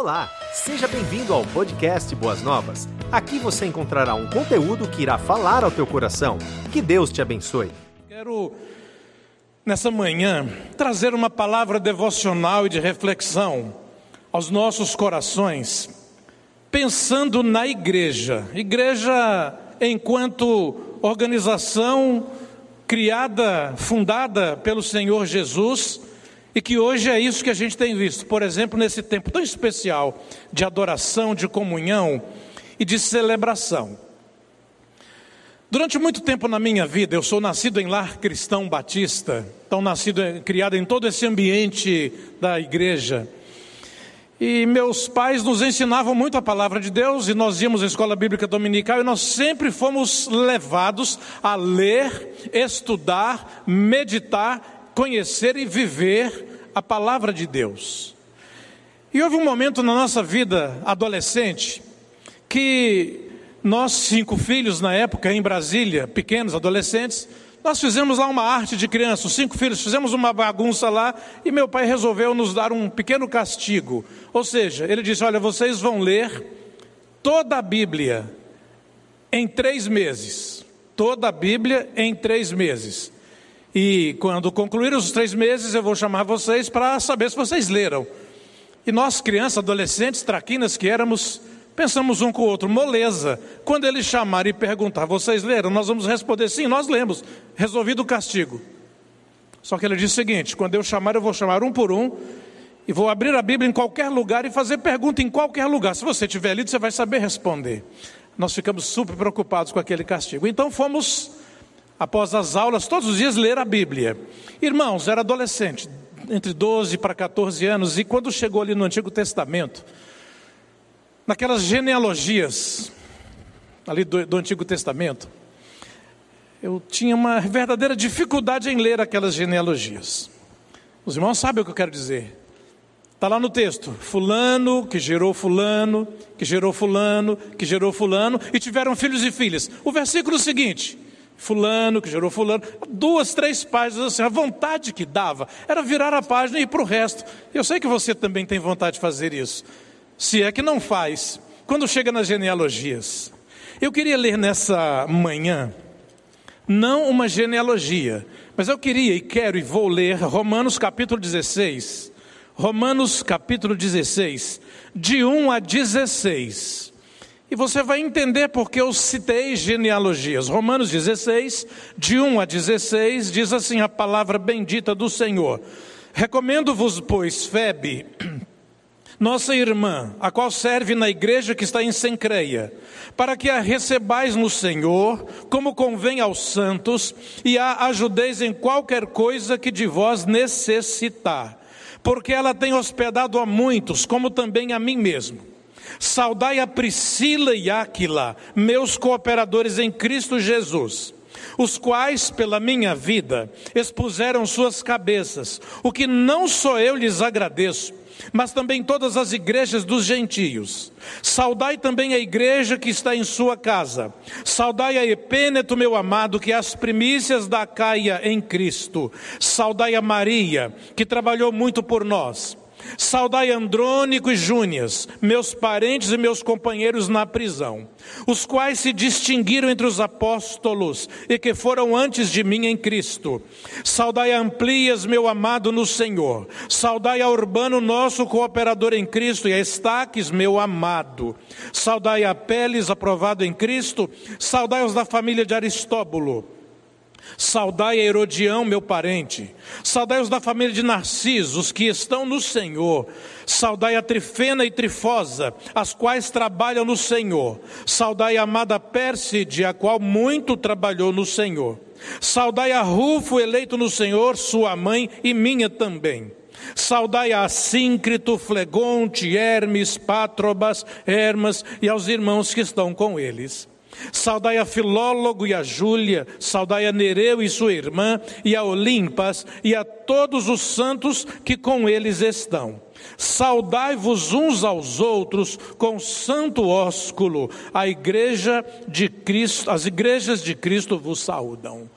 Olá, seja bem-vindo ao podcast Boas Novas. Aqui você encontrará um conteúdo que irá falar ao teu coração. Que Deus te abençoe. Quero, nessa manhã, trazer uma palavra devocional e de reflexão aos nossos corações, pensando na igreja. Igreja enquanto organização criada, fundada pelo Senhor Jesus e que hoje é isso que a gente tem visto, por exemplo, nesse tempo tão especial de adoração, de comunhão e de celebração. Durante muito tempo na minha vida, eu sou nascido em lar cristão batista, então nascido, criado em todo esse ambiente da igreja. E meus pais nos ensinavam muito a palavra de Deus, e nós íamos à escola bíblica dominical, e nós sempre fomos levados a ler, estudar, meditar conhecer e viver a palavra de Deus. E houve um momento na nossa vida adolescente que nós, cinco filhos na época, em Brasília, pequenos adolescentes, nós fizemos lá uma arte de criança, os cinco filhos, fizemos uma bagunça lá e meu pai resolveu nos dar um pequeno castigo. Ou seja, ele disse: Olha, vocês vão ler toda a Bíblia em três meses. Toda a Bíblia em três meses. E quando concluir os três meses, eu vou chamar vocês para saber se vocês leram. E nós, crianças, adolescentes, traquinas que éramos, pensamos um com o outro, moleza. Quando ele chamar e perguntar, vocês leram? Nós vamos responder, sim, nós lemos. Resolvido o castigo. Só que ele disse o seguinte: quando eu chamar, eu vou chamar um por um e vou abrir a Bíblia em qualquer lugar e fazer pergunta em qualquer lugar. Se você tiver lido, você vai saber responder. Nós ficamos super preocupados com aquele castigo. Então fomos após as aulas, todos os dias ler a Bíblia. Irmãos, era adolescente, entre 12 para 14 anos, e quando chegou ali no Antigo Testamento, naquelas genealogias, ali do, do Antigo Testamento, eu tinha uma verdadeira dificuldade em ler aquelas genealogias. Os irmãos sabem o que eu quero dizer. Está lá no texto: Fulano que gerou Fulano, que gerou Fulano, que gerou Fulano, e tiveram filhos e filhas. O versículo seguinte: fulano, que gerou fulano, duas, três páginas assim, a vontade que dava era virar a página e ir para o resto. Eu sei que você também tem vontade de fazer isso, se é que não faz, quando chega nas genealogias. Eu queria ler nessa manhã, não uma genealogia, mas eu queria e quero e vou ler Romanos capítulo 16, Romanos capítulo 16, de 1 a 16. E você vai entender porque eu citei genealogias. Romanos 16, de 1 a 16, diz assim a palavra bendita do Senhor. Recomendo-vos, pois, Febe, nossa irmã, a qual serve na igreja que está em Sencreia, para que a recebais no Senhor, como convém aos santos, e a ajudeis em qualquer coisa que de vós necessitar, porque ela tem hospedado a muitos, como também a mim mesmo. Saudai a Priscila e Áquila, meus cooperadores em Cristo Jesus, os quais, pela minha vida, expuseram suas cabeças, o que não só eu lhes agradeço, mas também todas as igrejas dos gentios. Saudai também a igreja que está em sua casa. Saudai a Epêneto, meu amado, que é as primícias da Caia em Cristo. Saudai a Maria, que trabalhou muito por nós. Saudai Andrônico e Júnias, meus parentes e meus companheiros na prisão, os quais se distinguiram entre os apóstolos e que foram antes de mim em Cristo. Saudai Amplias, meu amado no Senhor. Saudai a Urbano, nosso cooperador em Cristo, e a Estaques, meu amado. Saudai a Peles, aprovado em Cristo. Saudai os da família de Aristóbulo. Saudai a Herodião, meu parente. Saudai os da família de Narciso, os que estão no Senhor. Saudai a Trifena e Trifosa, as quais trabalham no Senhor. Saudai a amada Pérside, a qual muito trabalhou no Senhor. Saudai a Rufo, eleito no Senhor, sua mãe e minha também. Saudai a Síncrito, Flegonte, Hermes, Pátrobas, Hermas e aos irmãos que estão com eles. Saudai a Filólogo e a Júlia, saudai a Nereu e sua irmã, e a Olimpas, e a todos os santos que com eles estão. Saudai-vos uns aos outros com santo ósculo. A igreja de Cristo, as igrejas de Cristo vos saúdam.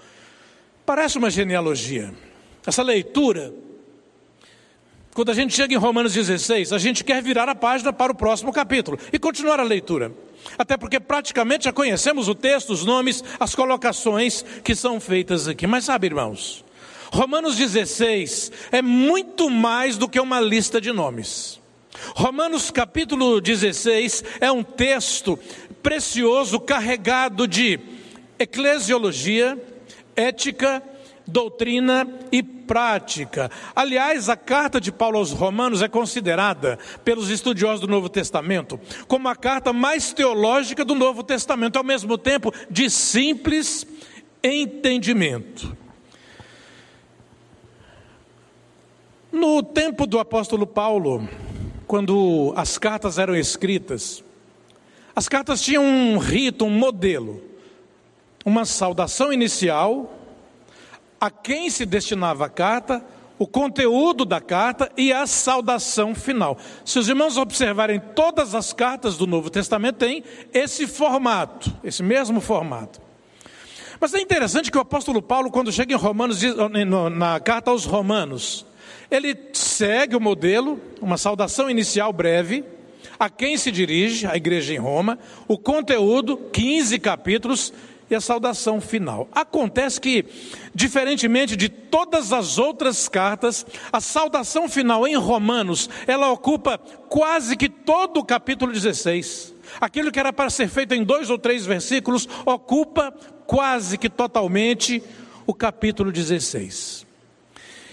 Parece uma genealogia. Essa leitura Quando a gente chega em Romanos 16, a gente quer virar a página para o próximo capítulo e continuar a leitura. Até porque praticamente já conhecemos o texto, os nomes, as colocações que são feitas aqui. Mas sabe, irmãos, Romanos 16 é muito mais do que uma lista de nomes. Romanos capítulo 16 é um texto precioso, carregado de eclesiologia, ética, doutrina e prática. Aliás, a carta de Paulo aos Romanos é considerada pelos estudiosos do Novo Testamento como a carta mais teológica do Novo Testamento, ao mesmo tempo de simples entendimento. No tempo do apóstolo Paulo, quando as cartas eram escritas, as cartas tinham um rito, um modelo, uma saudação inicial, a quem se destinava a carta, o conteúdo da carta e a saudação final. Se os irmãos observarem todas as cartas do Novo Testamento tem esse formato, esse mesmo formato. Mas é interessante que o apóstolo Paulo, quando chega em Romanos, na carta aos Romanos, ele segue o modelo, uma saudação inicial breve, a quem se dirige, a igreja em Roma, o conteúdo, 15 capítulos, e a saudação final. Acontece que, diferentemente de todas as outras cartas, a saudação final em Romanos, ela ocupa quase que todo o capítulo 16. Aquilo que era para ser feito em dois ou três versículos, ocupa quase que totalmente o capítulo 16.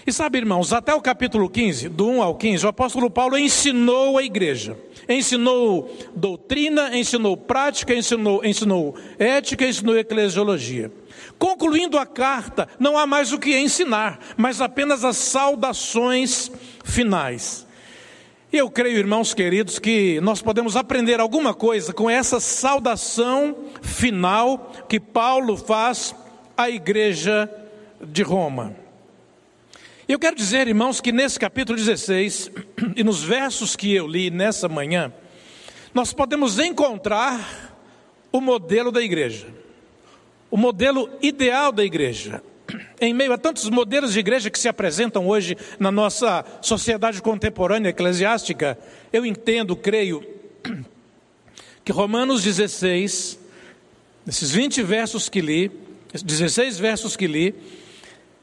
E sabe, irmãos, até o capítulo 15, do 1 ao 15, o apóstolo Paulo ensinou a igreja. Ensinou doutrina, ensinou prática, ensinou, ensinou ética, ensinou eclesiologia. Concluindo a carta, não há mais o que ensinar, mas apenas as saudações finais. Eu creio, irmãos queridos, que nós podemos aprender alguma coisa com essa saudação final que Paulo faz à igreja de Roma. Eu quero dizer, irmãos, que nesse capítulo 16 e nos versos que eu li nessa manhã, nós podemos encontrar o modelo da igreja, o modelo ideal da igreja. Em meio a tantos modelos de igreja que se apresentam hoje na nossa sociedade contemporânea eclesiástica, eu entendo, creio, que Romanos 16, esses 20 versos que li, 16 versos que li,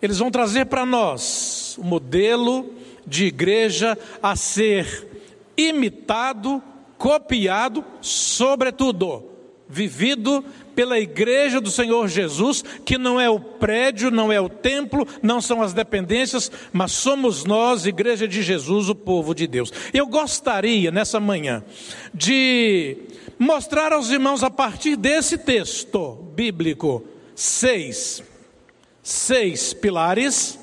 eles vão trazer para nós o modelo de igreja a ser imitado, copiado, sobretudo, vivido pela igreja do Senhor Jesus, que não é o prédio, não é o templo, não são as dependências, mas somos nós, igreja de Jesus, o povo de Deus. Eu gostaria nessa manhã de mostrar aos irmãos a partir desse texto bíblico seis seis pilares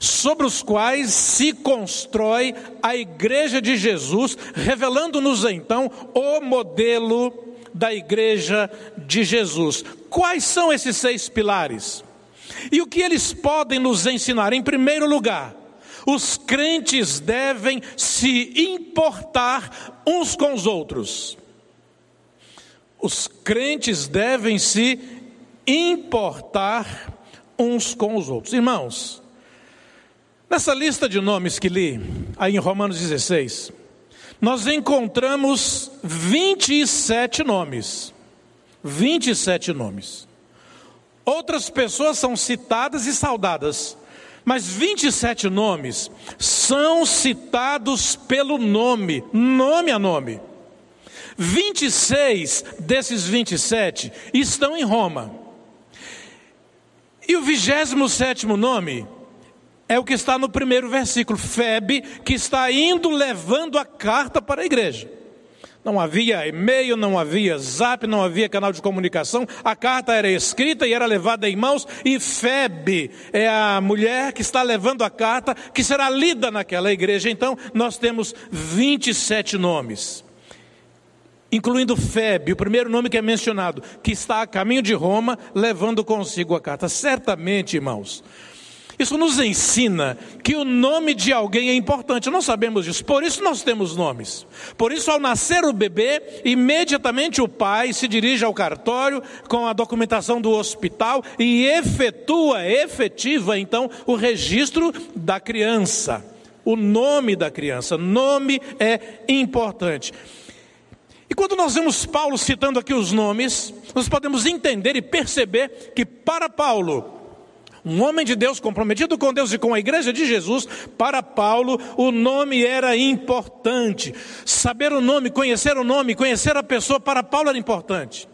sobre os quais se constrói a igreja de Jesus, revelando-nos então o modelo da igreja de Jesus. Quais são esses seis pilares? E o que eles podem nos ensinar? Em primeiro lugar, os crentes devem se importar uns com os outros. Os crentes devem se importar uns com os outros. Irmãos, nessa lista de nomes que li, aí em Romanos 16, nós encontramos 27 nomes. 27 nomes. Outras pessoas são citadas e saudadas, mas 27 nomes são citados pelo nome, nome a nome. 26 desses 27 estão em Roma. E o vigésimo sétimo nome é o que está no primeiro versículo, Febe, que está indo levando a carta para a igreja. Não havia e-mail, não havia zap, não havia canal de comunicação. A carta era escrita e era levada em mãos. E Febe é a mulher que está levando a carta, que será lida naquela igreja. Então, nós temos 27 nomes incluindo Febe, o primeiro nome que é mencionado, que está a caminho de Roma, levando consigo a carta. Certamente, irmãos, isso nos ensina que o nome de alguém é importante. Nós sabemos disso, por isso nós temos nomes. Por isso, ao nascer o bebê, imediatamente o pai se dirige ao cartório com a documentação do hospital e efetua, efetiva então, o registro da criança. O nome da criança, nome é importante. E quando nós vemos Paulo citando aqui os nomes, nós podemos entender e perceber que para Paulo, um homem de Deus comprometido com Deus e com a igreja de Jesus, para Paulo o nome era importante. Saber o nome, conhecer o nome, conhecer a pessoa, para Paulo era importante.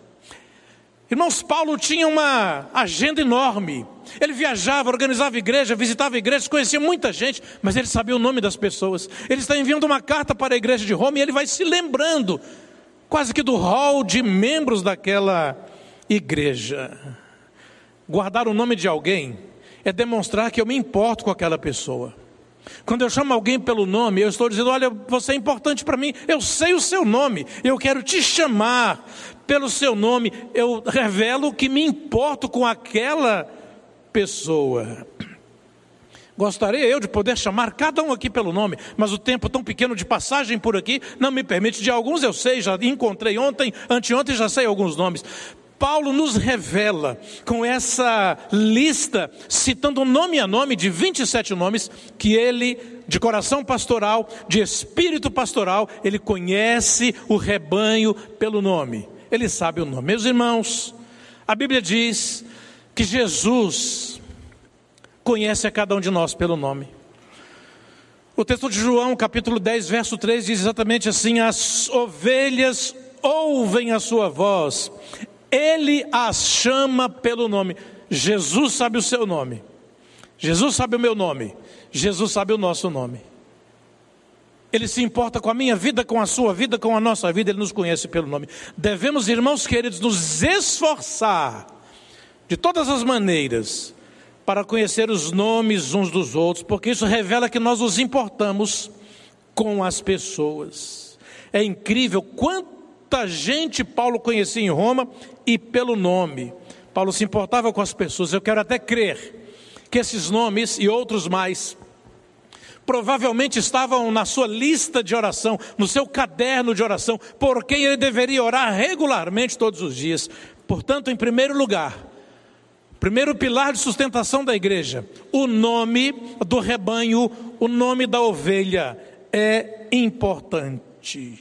Irmãos, Paulo tinha uma agenda enorme. Ele viajava, organizava igreja, visitava igrejas, conhecia muita gente, mas ele sabia o nome das pessoas. Ele está enviando uma carta para a igreja de Roma e ele vai se lembrando, quase que do hall de membros daquela igreja. Guardar o nome de alguém é demonstrar que eu me importo com aquela pessoa. Quando eu chamo alguém pelo nome, eu estou dizendo: olha, você é importante para mim, eu sei o seu nome, eu quero te chamar pelo seu nome, eu revelo que me importo com aquela pessoa. Gostaria eu de poder chamar cada um aqui pelo nome, mas o tempo tão pequeno de passagem por aqui não me permite. De alguns eu sei, já encontrei ontem, anteontem já sei alguns nomes. Paulo nos revela com essa lista, citando nome a nome de 27 nomes, que ele, de coração pastoral, de espírito pastoral, ele conhece o rebanho pelo nome. Ele sabe o nome. Meus irmãos, a Bíblia diz que Jesus conhece a cada um de nós pelo nome. O texto de João, capítulo 10, verso 3, diz exatamente assim: As ovelhas ouvem a sua voz, ele as chama pelo nome. Jesus sabe o seu nome. Jesus sabe o meu nome. Jesus sabe o nosso nome. Ele se importa com a minha vida, com a sua vida, com a nossa vida, ele nos conhece pelo nome. Devemos, irmãos queridos, nos esforçar de todas as maneiras para conhecer os nomes uns dos outros, porque isso revela que nós nos importamos com as pessoas. É incrível Quanta gente Paulo conhecia em Roma e pelo nome. Paulo se importava com as pessoas. Eu quero até crer que esses nomes e outros mais provavelmente estavam na sua lista de oração, no seu caderno de oração, por quem ele deveria orar regularmente todos os dias. Portanto, em primeiro lugar, primeiro pilar de sustentação da igreja, o nome do rebanho, o nome da ovelha é importante.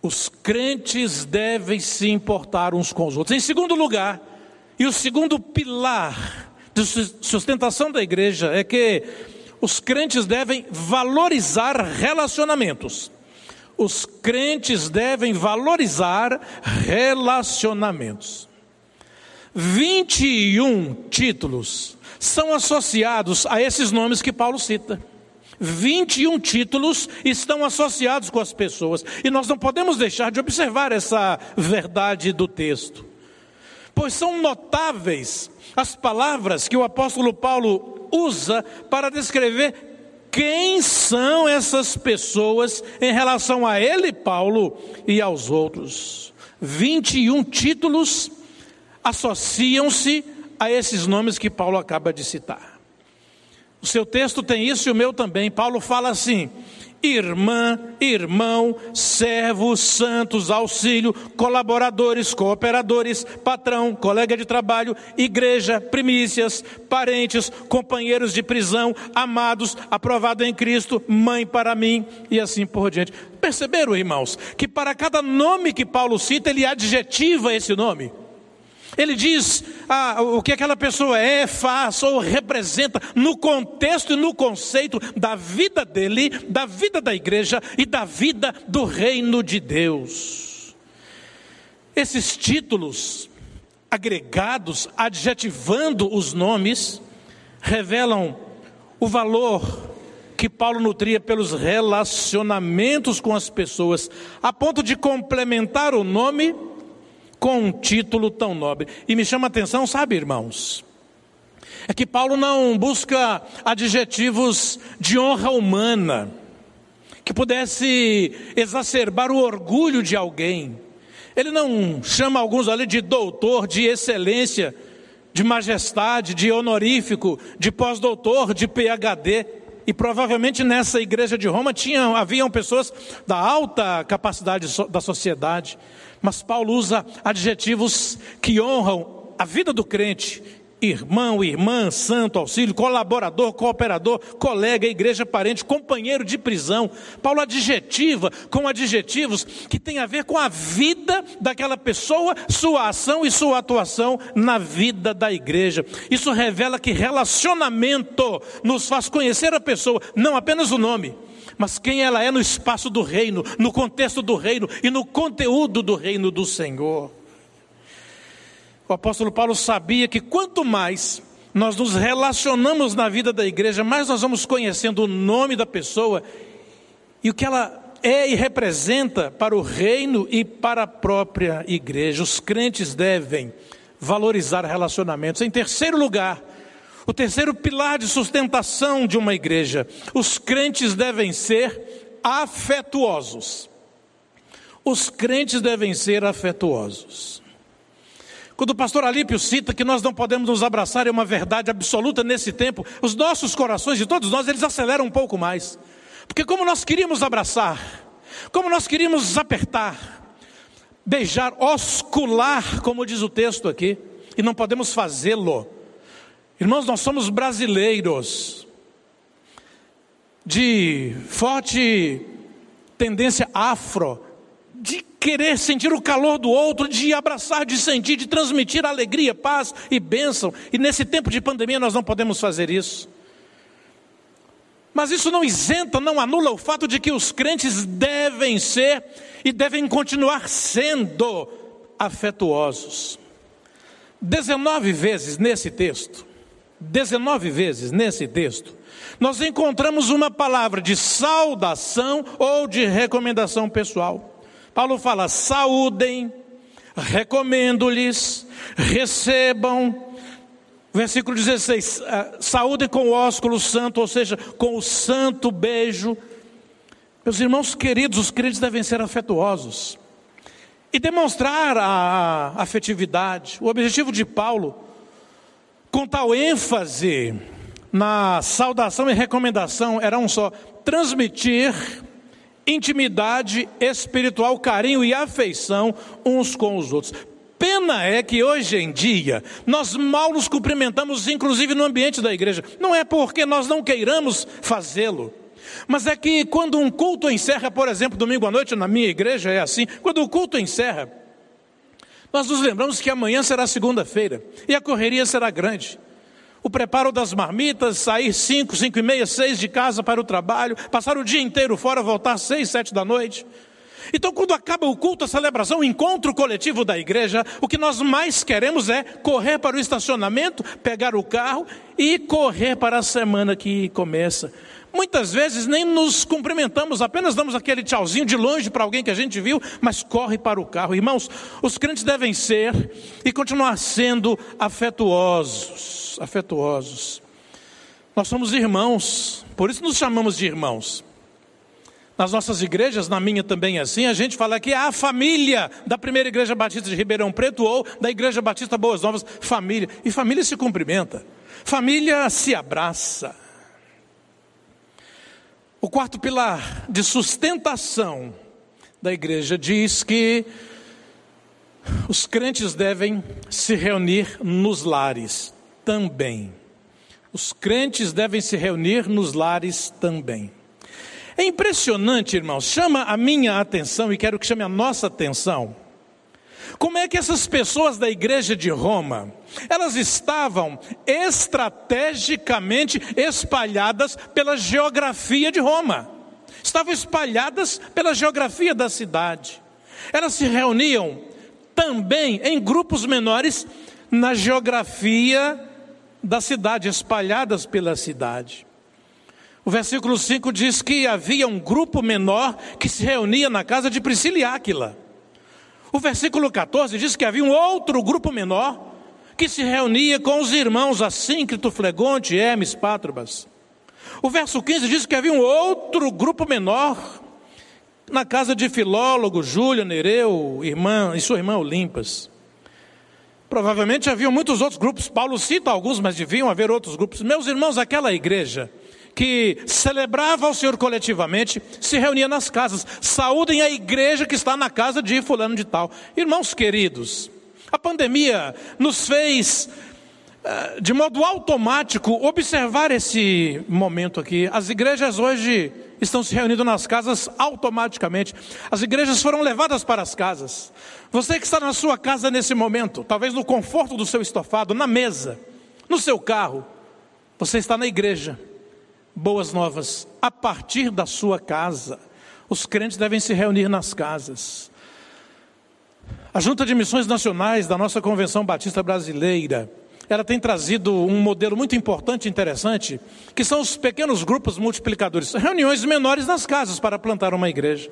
Os crentes devem se importar uns com os outros. Em segundo lugar, e o segundo pilar de sustentação da igreja é que os crentes devem valorizar relacionamentos. Os crentes devem valorizar relacionamentos. 21 títulos são associados a esses nomes que Paulo cita. 21 títulos estão associados com as pessoas, e nós não podemos deixar de observar essa verdade do texto, pois são notáveis as palavras que o apóstolo Paulo usa para descrever quem são essas pessoas em relação a ele, Paulo, e aos outros. 21 títulos associam-se a esses nomes que Paulo acaba de citar. O seu texto tem isso e o meu também. Paulo fala assim: irmã, irmão, servos, santos, auxílio, colaboradores, cooperadores, patrão, colega de trabalho, igreja, primícias, parentes, companheiros de prisão, amados, aprovado em Cristo, mãe para mim e assim por diante. Perceberam, irmãos, que para cada nome que Paulo cita, ele adjetiva esse nome. Ele diz ah, o que aquela pessoa é, faz ou representa no contexto e no conceito da vida dele, da vida da igreja e da vida do reino de Deus. Esses títulos agregados, adjetivando os nomes, revelam o valor que Paulo nutria pelos relacionamentos com as pessoas, a ponto de complementar o nome com um título tão nobre. E me chama a atenção, sabe, irmãos? É que Paulo não busca adjetivos de honra humana que pudesse exacerbar o orgulho de alguém. Ele não chama alguns ali de doutor, de excelência, de majestade, de honorífico, de pós-doutor, de PhD. E provavelmente nessa igreja de Roma tinham, haviam pessoas da alta capacidade da sociedade. Mas Paulo usa adjetivos que honram a vida do crente irmão, irmã, santo, auxílio, colaborador, cooperador, colega, igreja, parente, companheiro de prisão. Paulo adjetiva com adjetivos que tem a ver com a vida daquela pessoa, sua ação e sua atuação na vida da igreja. Isso revela que relacionamento nos faz conhecer a pessoa, não apenas o nome, mas quem ela é no espaço do reino, no contexto do reino e no conteúdo do reino do Senhor. O apóstolo Paulo sabia que quanto mais nós nos relacionamos na vida da igreja, mais nós vamos conhecendo o nome da pessoa e o que ela é e representa para o reino e para a própria igreja. Os crentes devem valorizar relacionamentos. Em terceiro lugar, o terceiro pilar de sustentação de uma igreja, os crentes devem ser afetuosos. Os crentes devem ser afetuosos. Quando o pastor Alípio cita que nós não podemos nos abraçar é uma verdade absoluta nesse tempo, os nossos corações de todos nós, eles aceleram um pouco mais. Porque como nós queríamos abraçar, como nós queríamos apertar, beijar, oscular, como diz o texto aqui, e não podemos fazê-lo. Irmãos, nós somos brasileiros de forte tendência afro, de querer sentir o calor do outro, de abraçar, de sentir, de transmitir alegria, paz e bênção. E nesse tempo de pandemia nós não podemos fazer isso. Mas isso não isenta, não anula o fato de que os crentes devem ser e devem continuar sendo afetuosos. 19 vezes nesse texto, 19 vezes nesse texto, nós encontramos uma palavra de saudação ou de recomendação pessoal. Paulo fala: saúdem, recomendo-lhes, recebam. Versículo 16: ah, saúdem com o ósculo santo, ou seja, com o santo beijo. Meus irmãos queridos, os crentes devem ser afetuosos e demonstrar a afetividade. O objetivo de Paulo, com tal ênfase na saudação e recomendação, era um só: transmitir intimidade espiritual, carinho e afeição uns com os outros. Pena é que hoje em dia nós mal nos cumprimentamos, inclusive no ambiente da igreja. Não é porque nós não queiramos fazê-lo, mas é que quando um culto encerra, por exemplo, domingo à noite, na minha igreja é assim: quando o culto encerra, nós nos lembramos que amanhã será segunda-feira e a correria será grande o preparo das marmitas, sair cinco, cinco e meia, seis de casa para o trabalho, passar o dia inteiro fora, voltar seis, sete da noite. Então, quando acaba o culto, a celebração, o encontro coletivo da igreja, o que nós mais queremos é correr para o estacionamento, pegar o carro e correr para a semana que começa. Muitas vezes nem nos cumprimentamos, apenas damos aquele tchauzinho de longe para alguém que a gente viu, mas corre para o carro. Irmãos, os crentes devem ser e continuar sendo afetuosos, afetuosos. Nós somos irmãos, por isso nos chamamos de irmãos. Nas nossas igrejas, na minha também é assim, a gente fala que é a família da primeira igreja batista de Ribeirão Preto ou da igreja batista Boas Novas, família. E família se cumprimenta, família se abraça. O quarto pilar de sustentação da igreja diz que os crentes devem se reunir nos lares também. Os crentes devem se reunir nos lares também. É impressionante, irmãos, chama a minha atenção e quero que chame a nossa atenção como é que essas pessoas da igreja de Roma, elas estavam estrategicamente espalhadas pela geografia de Roma. Estavam espalhadas pela geografia da cidade. Elas se reuniam também em grupos menores na geografia da cidade, espalhadas pela cidade. O versículo 5 diz que havia um grupo menor que se reunia na casa de Priscila e Áquila. O versículo 14 diz que havia um outro grupo menor que se reunia com os irmãos Assíncrito, Flegonte, Hermes, Pátrobas. O verso 15 diz que havia um outro grupo menor na casa de Filólogo, Júlia, Nereu, irmã e sua irmã Olimpas. Provavelmente haviam muitos outros grupos, Paulo cita alguns, mas deviam haver outros grupos. Meus irmãos, aquela igreja que celebrava ao Senhor coletivamente, se reunia nas casas. Saúdem a igreja que está na casa de fulano de tal. Irmãos queridos, a pandemia nos fez eh, de modo automático, observar esse momento aqui. As igrejas hoje estão se reunindo nas casas automaticamente. As igrejas foram levadas para as casas. Você que está na sua casa nesse momento, talvez no conforto do seu estofado, na mesa, no seu carro, você está na igreja. Boas novas, a partir da sua casa. Os crentes devem se reunir nas casas. A Junta de Missões Nacionais da nossa Convenção Batista Brasileira, ela tem trazido um modelo muito importante e interessante, que são os pequenos grupos multiplicadores, reuniões menores nas casas para plantar uma igreja.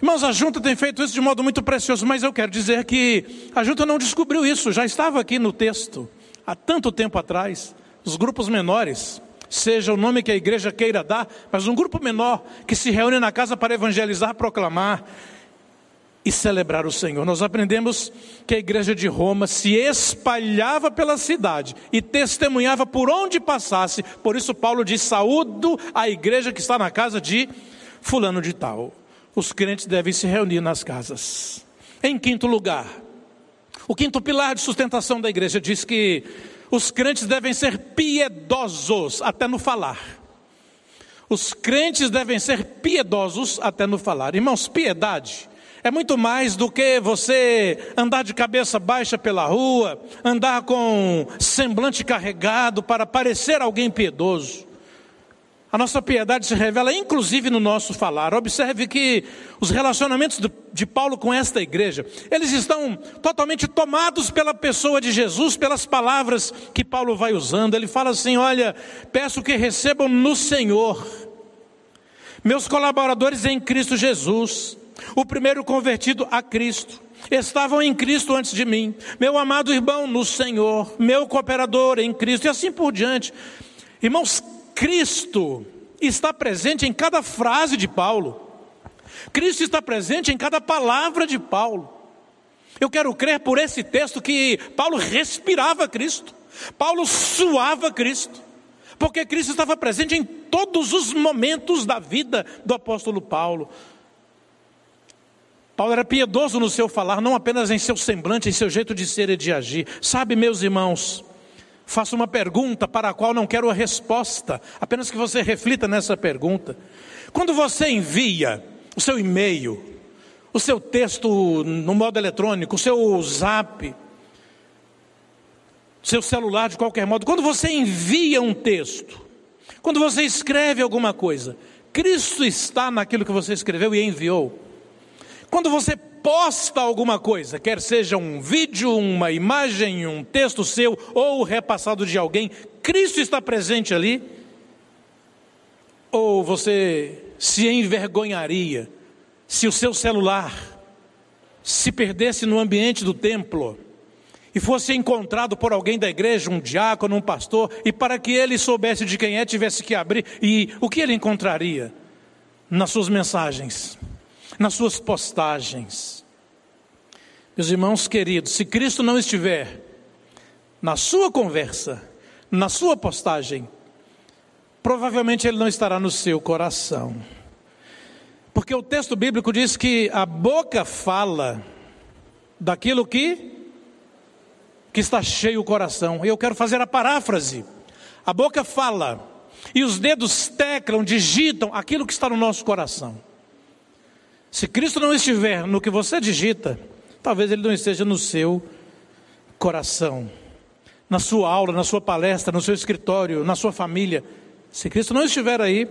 Irmãos, a junta tem feito isso de modo muito precioso, mas eu quero dizer que a junta não descobriu isso, já estava aqui no texto, há tanto tempo atrás. Os grupos menores, seja o nome que a igreja queira dar, mas um grupo menor que se reúne na casa para evangelizar, proclamar e celebrar o Senhor. Nós aprendemos que a igreja de Roma se espalhava pela cidade e testemunhava por onde passasse. Por isso Paulo diz: "Saúdo a igreja que está na casa de fulano de tal". Os crentes devem se reunir nas casas. Em quinto lugar, o quinto pilar de sustentação da igreja diz que os crentes devem ser piedosos até no falar. Os crentes devem ser piedosos até no falar. Irmãos, piedade é muito mais do que você andar de cabeça baixa pela rua, andar com semblante carregado para parecer alguém piedoso. A nossa piedade se revela inclusive no nosso falar. Observe que os relacionamentos de Paulo com esta igreja, eles estão totalmente tomados pela pessoa de Jesus, pelas palavras que Paulo vai usando. Ele fala assim: Olha, peço que recebam no Senhor, meus colaboradores em Cristo Jesus, o primeiro convertido a Cristo. Estavam em Cristo antes de mim, meu amado irmão no Senhor, meu cooperador em Cristo, e assim por diante. Irmãos, Cristo está presente em cada frase de Paulo. Cristo está presente em cada palavra de Paulo. Eu quero crer por esse texto que Paulo respirava Cristo, Paulo suava Cristo, porque Cristo estava presente em todos os momentos da vida do apóstolo Paulo. Paulo era piedoso no seu falar, não apenas em seu semblante, em seu jeito de ser e de agir. Sabe, meus irmãos, faço uma pergunta para a qual não quero a resposta, apenas que você reflita nessa pergunta. Quando você envia o seu e-mail, o seu texto no modo eletrônico, o seu zap, seu celular de qualquer modo, quando você envia um texto, quando você escreve alguma coisa, Cristo está naquilo que você escreveu e enviou. Quando você posta alguma coisa, quer seja um vídeo, uma imagem, um texto seu ou repassado de alguém, Cristo está presente ali? Ou você se envergonharia se o seu celular se perdesse no ambiente do templo e fosse encontrado por alguém da igreja, um diácono, um pastor, e para que ele soubesse de quem é, tivesse que abrir, e o que ele encontraria nas suas mensagens? Nas suas postagens. Meus irmãos queridos, se Cristo não estiver na sua conversa, na sua postagem, provavelmente ele não estará no seu coração. Porque o texto bíblico diz que a boca fala daquilo que que está cheio o coração. E eu quero fazer a paráfrase. A boca fala e os dedos teclam, digitam aquilo que está no nosso coração. Se Cristo não estiver no que você digita, talvez ele não esteja no seu coração, na sua aula, na sua palestra, no seu escritório, na sua família. Se Cristo não estiver aí,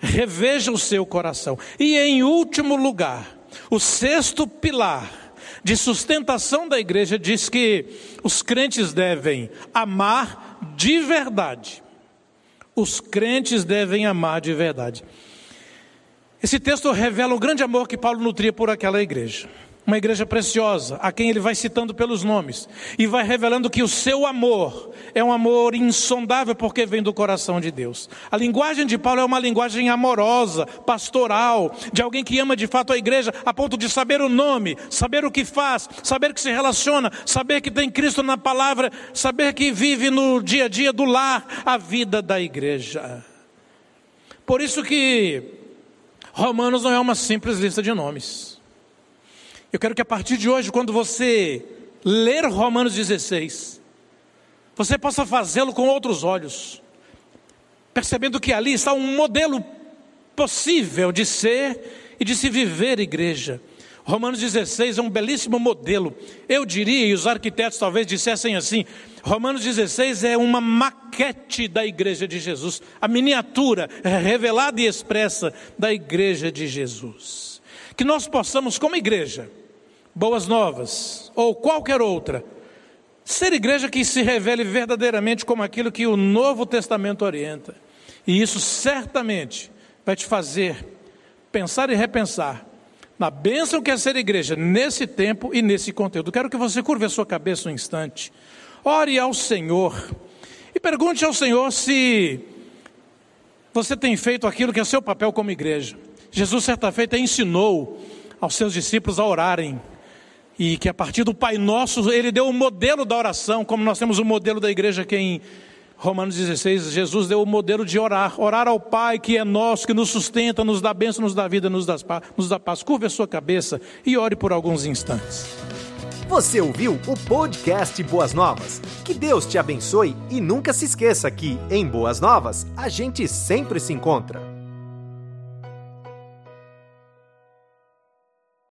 reveja o seu coração. E em último lugar, o sexto pilar de sustentação da igreja diz que os crentes devem amar de verdade. Os crentes devem amar de verdade. Esse texto revela o grande amor que Paulo nutria por aquela igreja. Uma igreja preciosa, a quem ele vai citando pelos nomes, e vai revelando que o seu amor é um amor insondável porque vem do coração de Deus. A linguagem de Paulo é uma linguagem amorosa, pastoral, de alguém que ama de fato a igreja, a ponto de saber o nome, saber o que faz, saber que se relaciona, saber que tem Cristo na palavra, saber que vive no dia a dia do lar a vida da igreja. Por isso que Romanos não é uma simples lista de nomes. Eu quero que a partir de hoje, quando você ler Romanos 16, você possa fazê-lo com outros olhos, percebendo que ali está um modelo possível de ser e de se viver igreja. Romanos 16 é um belíssimo modelo. Eu diria, e os arquitetos talvez dissessem assim: Romanos 16 é uma maquete da igreja de Jesus, a miniatura revelada e expressa da igreja de Jesus. Que nós possamos, como igreja, Boas Novas, ou qualquer outra, ser igreja que se revele verdadeiramente como aquilo que o Novo Testamento orienta. E isso certamente vai te fazer pensar e repensar na bênção que é ser igreja nesse tempo e nesse conteúdo. Quero que você curve a sua cabeça um instante, ore ao Senhor e pergunte ao Senhor se você tem feito aquilo que é seu papel como igreja. Jesus, certa feita, ensinou aos seus discípulos a orarem. E que a partir do Pai Nosso, ele deu o modelo da oração, como nós temos o modelo da igreja aqui em Romanos 16, Jesus deu o modelo de orar, orar ao Pai que é nosso, que nos sustenta, nos dá bênção, nos dá vida, nos dá, nos dá paz. Curve a sua cabeça e ore por alguns instantes. Você ouviu o podcast Boas Novas? Que Deus te abençoe e nunca se esqueça que, em Boas Novas, a gente sempre se encontra.